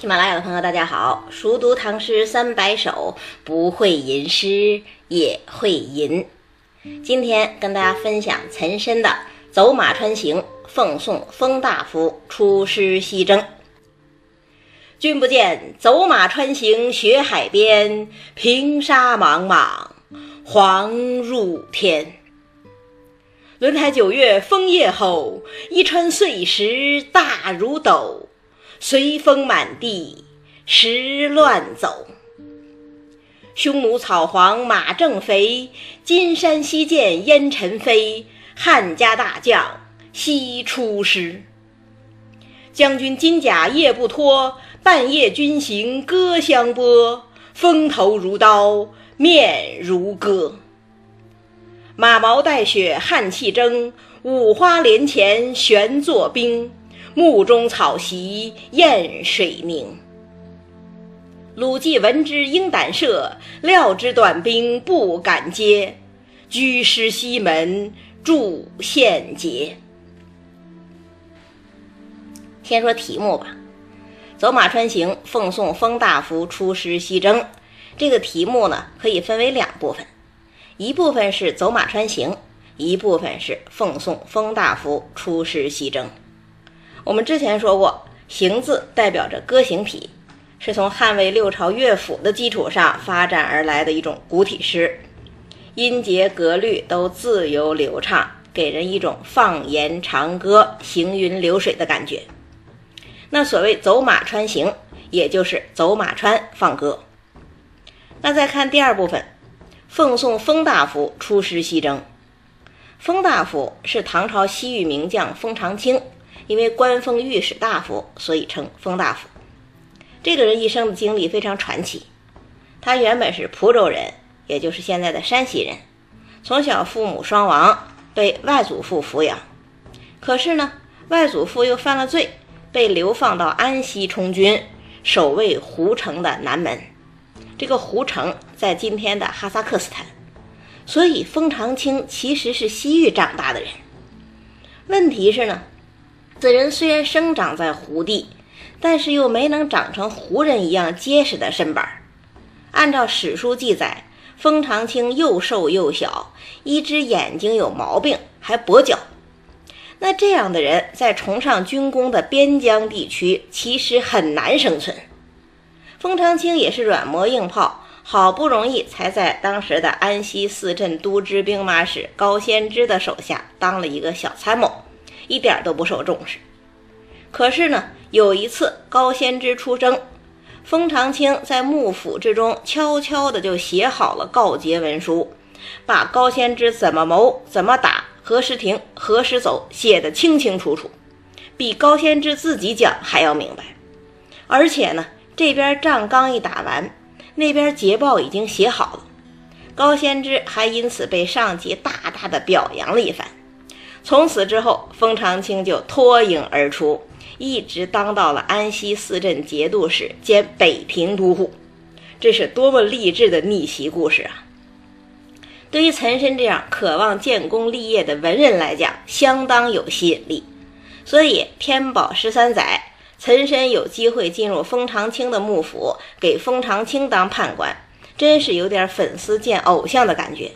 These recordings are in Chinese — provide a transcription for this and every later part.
喜马拉雅的朋友，大家好！熟读唐诗三百首，不会吟诗也会吟。今天跟大家分享岑参的《走马川行》，奉送封大夫出师西征。君不见，走马川行雪海边，平沙莽莽，黄入天。轮台九月风夜吼，一川碎石大如斗。随风满地石乱走，匈奴草黄马正肥，金山西见烟尘飞。汉家大将西出师，将军金甲夜不脱，半夜军行歌相拨。风头如刀，面如割，马毛带雪汗气蒸，五花连前悬作冰。目中草席燕水凝。鲁季闻之应胆慑，料知短兵不敢接，居师西门筑献捷。先说题目吧，《走马川行》奉送封大夫出师西征。这个题目呢，可以分为两部分，一部分是走马川行，一部分是奉送封大夫出师西征。我们之前说过，“行”字代表着歌行体，是从汉魏六朝乐府的基础上发展而来的一种古体诗，音节格律都自由流畅，给人一种放言长歌、行云流水的感觉。那所谓“走马穿行”，也就是走马川放歌。那再看第二部分，奉送封大夫出师西征。封大夫是唐朝西域名将封长清。因为官封御史大夫，所以称封大夫。这个人一生的经历非常传奇。他原本是蒲州人，也就是现在的山西人。从小父母双亡，被外祖父抚养。可是呢，外祖父又犯了罪，被流放到安西充军，守卫胡城的南门。这个胡城在今天的哈萨克斯坦。所以封长清其实是西域长大的人。问题是呢？此人虽然生长在胡地，但是又没能长成胡人一样结实的身板。按照史书记载，封长清又瘦又小，一只眼睛有毛病，还跛脚。那这样的人在崇尚军功的边疆地区，其实很难生存。封长清也是软磨硬泡，好不容易才在当时的安西四镇都知兵马使高仙芝的手下当了一个小参谋。一点都不受重视。可是呢，有一次高仙芝出征，封长清在幕府之中悄悄的就写好了告捷文书，把高仙芝怎么谋、怎么打、何时停、何时走写得清清楚楚，比高仙芝自己讲还要明白。而且呢，这边仗刚一打完，那边捷报已经写好了，高仙芝还因此被上级大大的表扬了一番。从此之后，封长清就脱颖而出，一直当到了安西四镇节度使兼北平都护。这是多么励志的逆袭故事啊！对于岑参这样渴望建功立业的文人来讲，相当有吸引力。所以天宝十三载，岑参有机会进入封长清的幕府，给封长清当判官，真是有点粉丝见偶像的感觉，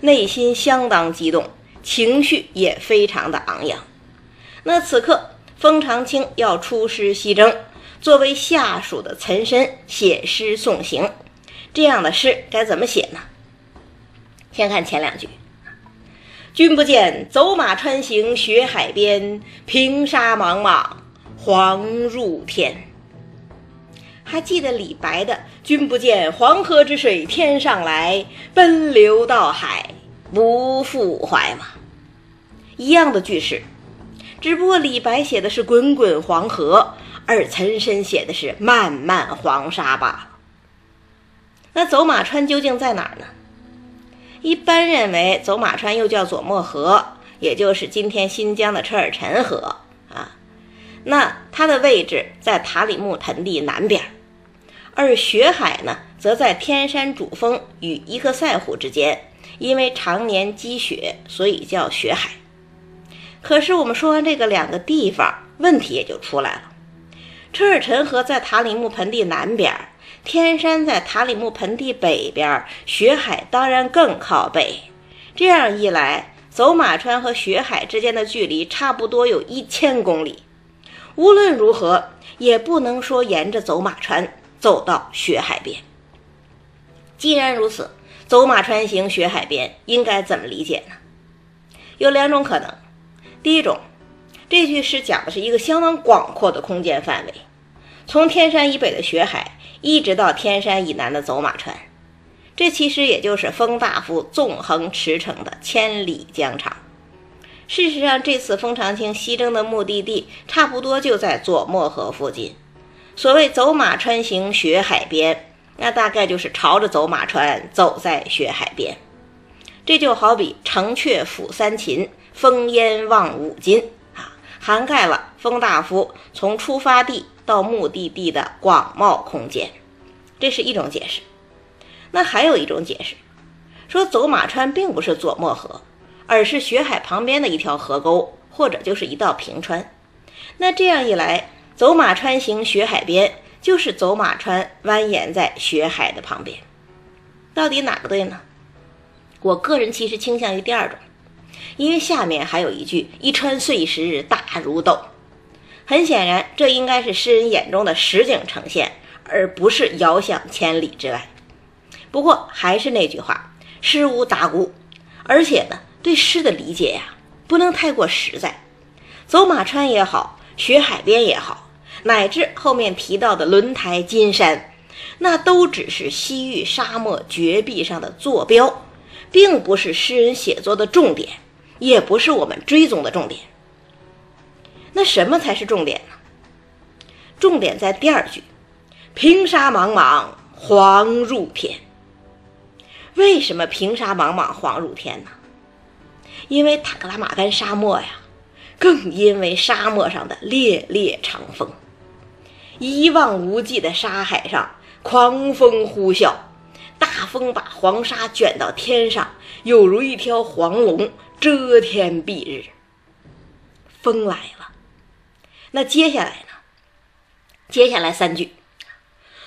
内心相当激动。情绪也非常的昂扬。那此刻，封长清要出师西征，作为下属的岑参写诗送行，这样的诗该怎么写呢？先看前两句：“君不见，走马川行雪海边，平沙莽莽，黄入天。”还记得李白的“君不见，黄河之水天上来，奔流到海不复怀嘛？一样的句式，只不过李白写的是滚滚黄河，而岑参写的是漫漫黄沙罢了。那走马川究竟在哪儿呢？一般认为，走马川又叫左漠河，也就是今天新疆的车尔臣河啊。那它的位置在塔里木盆地南边，而雪海呢，则在天山主峰与伊克塞湖之间，因为常年积雪，所以叫雪海。可是我们说完这个两个地方，问题也就出来了。车尔臣河在塔里木盆地南边，天山在塔里木盆地北边，雪海当然更靠北。这样一来，走马川和雪海之间的距离差不多有一千公里。无论如何，也不能说沿着走马川走到雪海边。既然如此，走马川行雪海边应该怎么理解呢？有两种可能。第一种，这句诗讲的是一个相当广阔的空间范围，从天山以北的雪海，一直到天山以南的走马川。这其实也就是封大夫纵横驰骋的千里疆场。事实上，这次封长清西征的目的地差不多就在左漠河附近。所谓“走马川行雪海边”，那大概就是朝着走马川走在雪海边。这就好比“城阙辅三秦，烽烟望五津”啊，涵盖了封大夫从出发地到目的地的广袤空间。这是一种解释。那还有一种解释，说走马川并不是左漠河，而是雪海旁边的一条河沟，或者就是一道平川。那这样一来，走马川行雪海边，就是走马川蜿蜒在雪海的旁边。到底哪个对呢？我个人其实倾向于第二种，因为下面还有一句“一川碎石大如斗”，很显然，这应该是诗人眼中的实景呈现，而不是遥想千里之外。不过还是那句话，诗无达诂，而且呢，对诗的理解呀，不能太过实在。走马川也好，雪海边也好，乃至后面提到的轮台金山，那都只是西域沙漠绝壁上的坐标，并不是诗人写作的重点，也不是我们追踪的重点。那什么才是重点呢？重点在第二句：“平沙茫茫，黄入天。”为什么平沙茫茫黄入天呢？因为塔克拉玛干沙漠呀，更因为沙漠上的烈烈长风，一望无际的沙海上狂风呼啸，大风把黄沙卷到天上，有如一条黄龙遮天蔽日。风来了，那接下来呢？接下来三句。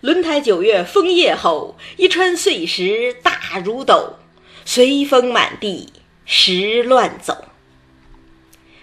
轮台九月风夜吼，一川碎石大如斗，随风满地石乱走。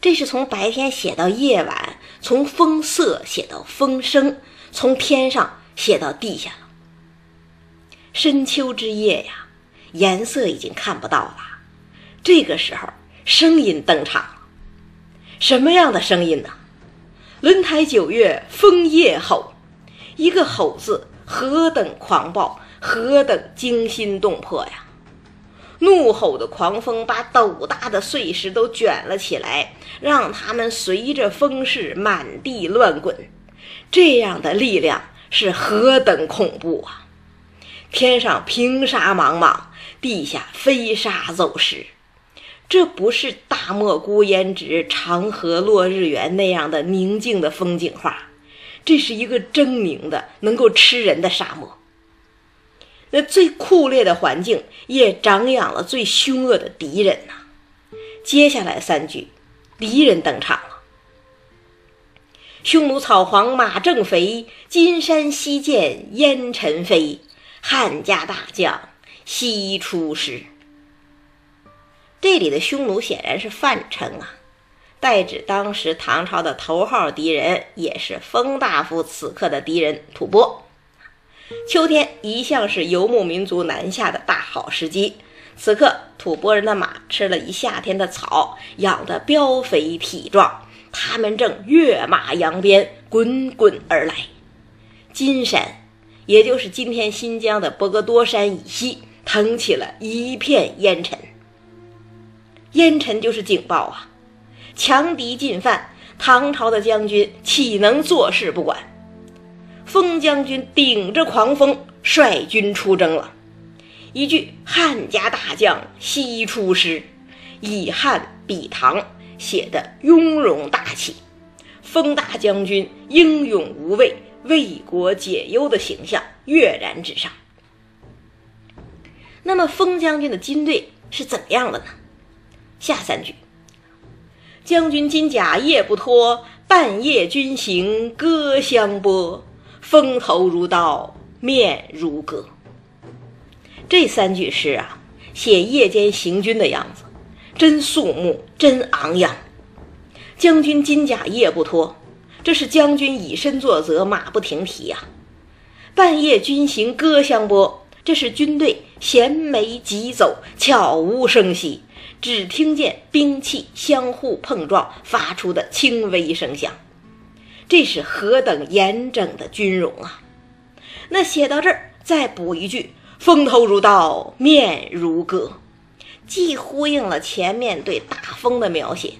这是从白天写到夜晚，从风色写到风声，从天上写到地下了。深秋之夜呀，颜色已经看不到了。这个时候，声音登场了。什么样的声音呢？轮台九月风夜吼。一个“吼”字，何等狂暴，何等惊心动魄呀！怒吼的狂风把斗大的碎石都卷了起来，让他们随着风势满地乱滚。这样的力量是何等恐怖啊！天上平沙茫茫，地下飞沙走石，这不是大漠孤烟直，长河落日圆那样的宁静的风景画。这是一个狰狞的、能够吃人的沙漠。那最酷烈的环境也长养了最凶恶的敌人呐。接下来三句，敌人登场了：匈奴草黄马正肥，金山西见烟尘飞。汉家大将西出师。这里的匈奴显然是范称啊。代指当时唐朝的头号敌人，也是封大夫此刻的敌人吐蕃。秋天一向是游牧民族南下的大好时机，此刻吐蕃人的马吃了一夏天的草，养得膘肥体壮，他们正跃马扬鞭，滚滚而来。金山，也就是今天新疆的博格多山以西，腾起了一片烟尘。烟尘就是警报啊！强敌进犯，唐朝的将军岂能坐视不管？封将军顶着狂风率军出征了。一句“汉家大将西出师”，以汉比唐，写的雍容大气。封大将军英勇无畏、为国解忧的形象跃然纸上。那么，封将军的军队是怎么样的呢？下三句。将军金甲夜不脱，半夜军行歌相拨，风头如刀，面如革。这三句诗啊，写夜间行军的样子，真肃穆，真昂扬。将军金甲夜不脱，这是将军以身作则，马不停蹄呀。半夜军行歌相拨，这是军队衔枚疾走，悄无声息。只听见兵器相互碰撞发出的轻微声响，这是何等严整的军容啊！那写到这儿，再补一句“风头如刀，面如革”，既呼应了前面对大风的描写，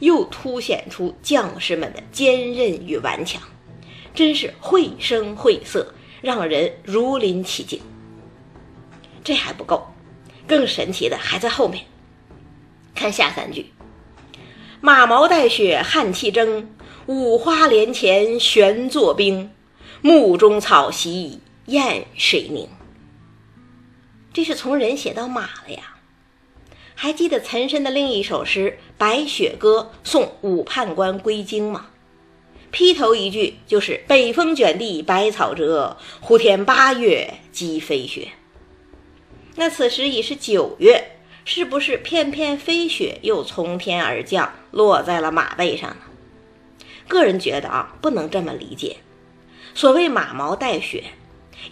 又凸显出将士们的坚韧与顽强，真是绘声绘色，让人如临其境。这还不够，更神奇的还在后面。看下三句：“马毛带雪汗气蒸，五花连前悬作冰。目中草席燕水凝。”这是从人写到马了呀。还记得岑参的另一首诗《白雪歌送武判官归京》吗？劈头一句就是“北风卷地白草折，胡天八月鸡飞雪”。那此时已是九月。是不是片片飞雪又从天而降，落在了马背上呢？个人觉得啊，不能这么理解。所谓马毛带雪，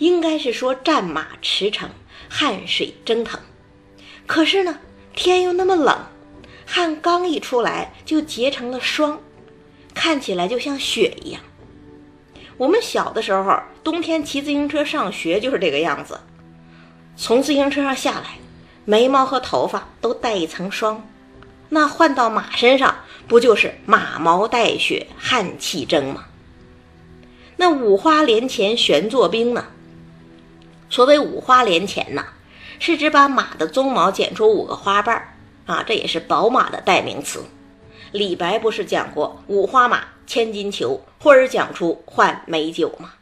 应该是说战马驰骋，汗水蒸腾。可是呢，天又那么冷，汗刚一出来就结成了霜，看起来就像雪一样。我们小的时候，冬天骑自行车上学就是这个样子，从自行车上下来。眉毛和头发都带一层霜，那换到马身上，不就是马毛带雪，汗气蒸吗？那五花连钱悬作冰呢？所谓五花连钱呢，是指把马的鬃毛剪出五个花瓣儿啊，这也是宝马的代名词。李白不是讲过“五花马，千金裘，呼儿讲出换美酒”吗？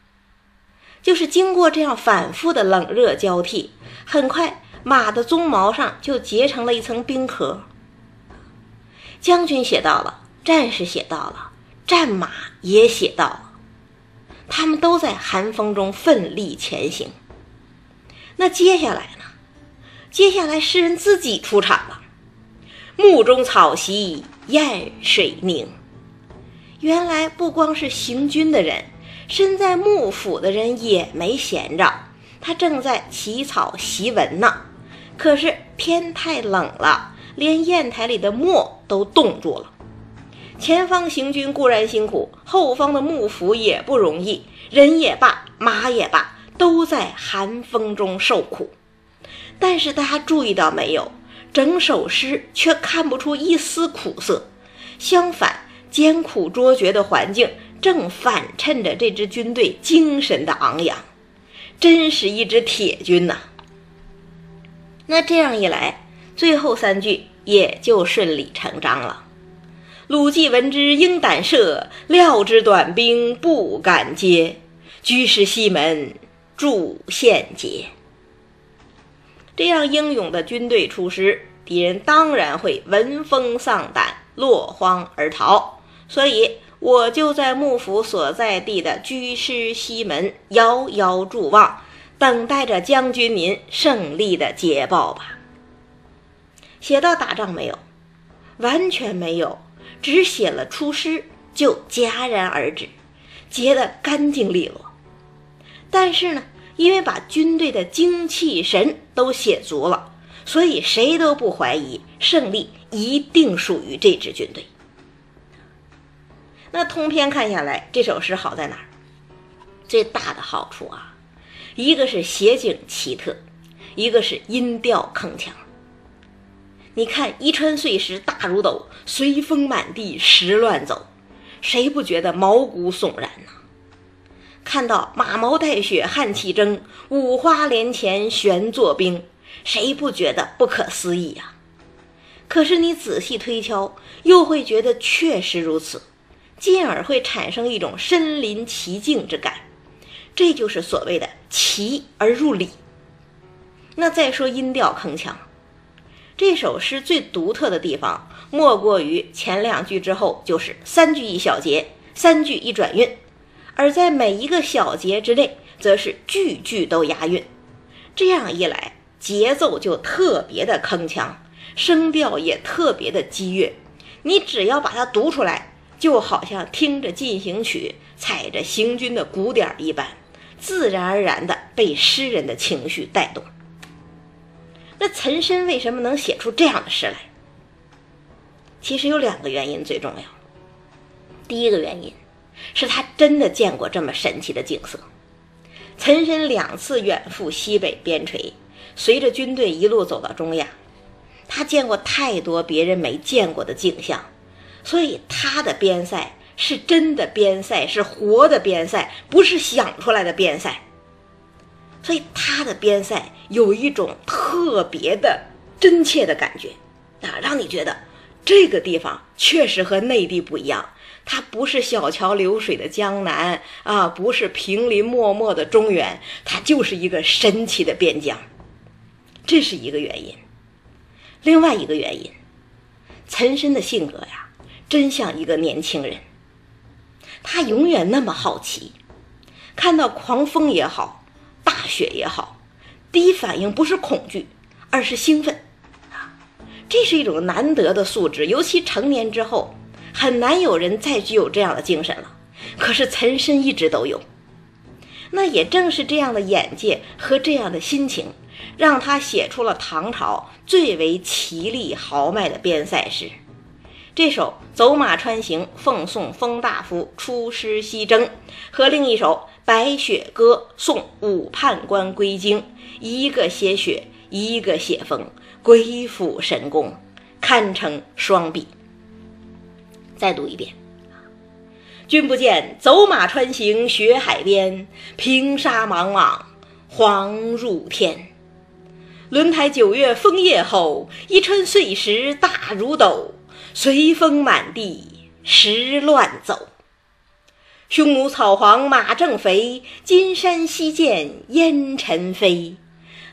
就是经过这样反复的冷热交替，很快。马的鬃毛上就结成了一层冰壳。将军写到了，战士写到了，战马也写到了，他们都在寒风中奋力前行。那接下来呢？接下来诗人自己出场了。幕中草席燕水凝。原来不光是行军的人，身在幕府的人也没闲着，他正在起草檄文呢。可是天太冷了，连砚台里的墨都冻住了。前方行军固然辛苦，后方的幕府也不容易，人也罢，马也罢，都在寒风中受苦。但是大家注意到没有？整首诗却看不出一丝苦涩，相反，艰苦卓绝的环境正反衬着这支军队精神的昂扬，真是一支铁军呐！那这样一来，最后三句也就顺理成章了。鲁季闻之应胆慑，料知短兵不敢接，居士西门助献捷。这样英勇的军队出师，敌人当然会闻风丧胆，落荒而逃。所以，我就在幕府所在地的居师西门遥遥祝望。等待着将军您胜利的捷报吧。写到打仗没有？完全没有，只写了出师就戛然而止，结得干净利落。但是呢，因为把军队的精气神都写足了，所以谁都不怀疑胜利一定属于这支军队。那通篇看下来，这首诗好在哪儿？最大的好处啊！一个是写景奇特，一个是音调铿锵。你看“一川碎石大如斗，随风满地石乱走”，谁不觉得毛骨悚然呢？看到“马毛带雪汗气蒸，五花连钱悬作冰”，谁不觉得不可思议呀？可是你仔细推敲，又会觉得确实如此，进而会产生一种身临其境之感。这就是所谓的奇而入理。那再说音调铿锵，这首诗最独特的地方，莫过于前两句之后就是三句一小节，三句一转韵，而在每一个小节之内，则是句句都押韵。这样一来，节奏就特别的铿锵，声调也特别的激越。你只要把它读出来，就好像听着进行曲，踩着行军的鼓点一般，自然而然的被诗人的情绪带动。那岑参为什么能写出这样的诗来？其实有两个原因最重要。第一个原因是他真的见过这么神奇的景色。岑参两次远赴西北边陲，随着军队一路走到中亚，他见过太多别人没见过的景象，所以他的边塞是真的边塞，是活的边塞，不是想出来的边塞。所以他的边塞有一种特别的真切的感觉，啊，让你觉得这个地方确实和内地不一样。它不是小桥流水的江南啊，不是平林漠漠的中原，它就是一个神奇的边疆。这是一个原因。另外一个原因，岑参的性格呀，真像一个年轻人。他永远那么好奇，看到狂风也好。大雪也好，第一反应不是恐惧，而是兴奋！这是一种难得的素质，尤其成年之后，很难有人再具有这样的精神了。可是岑参一直都有，那也正是这样的眼界和这样的心情，让他写出了唐朝最为奇丽豪迈的边塞诗。这首《走马川行》奉送封大夫出师西征，和另一首《白雪歌》送武判官归京，一个写雪，一个写风，鬼斧神工，堪称双璧。再读一遍：君不见，走马川行雪海边，平沙莽莽，黄入天。轮台九月风夜后，一川碎石大如斗。随风满地石乱走，匈奴草黄马正肥，金山西见烟尘飞。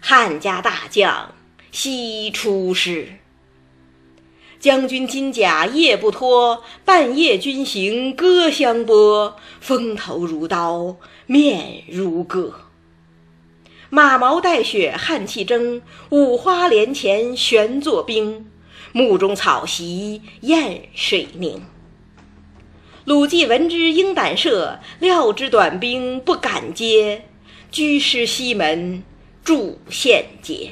汉家大将西出师，将军金甲夜不脱，半夜军行歌相拨。风头如刀，面如割，马毛带雪汗气蒸，五花连前悬作冰。目中草席燕水凝。鲁季闻之应胆慑，料知短兵不敢接，居师西门筑献捷。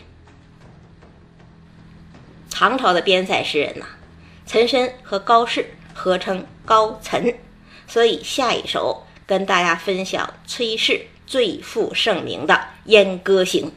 唐朝的边塞诗人呐，岑参和高适合称高岑，所以下一首跟大家分享崔氏最负盛名的《燕歌行》。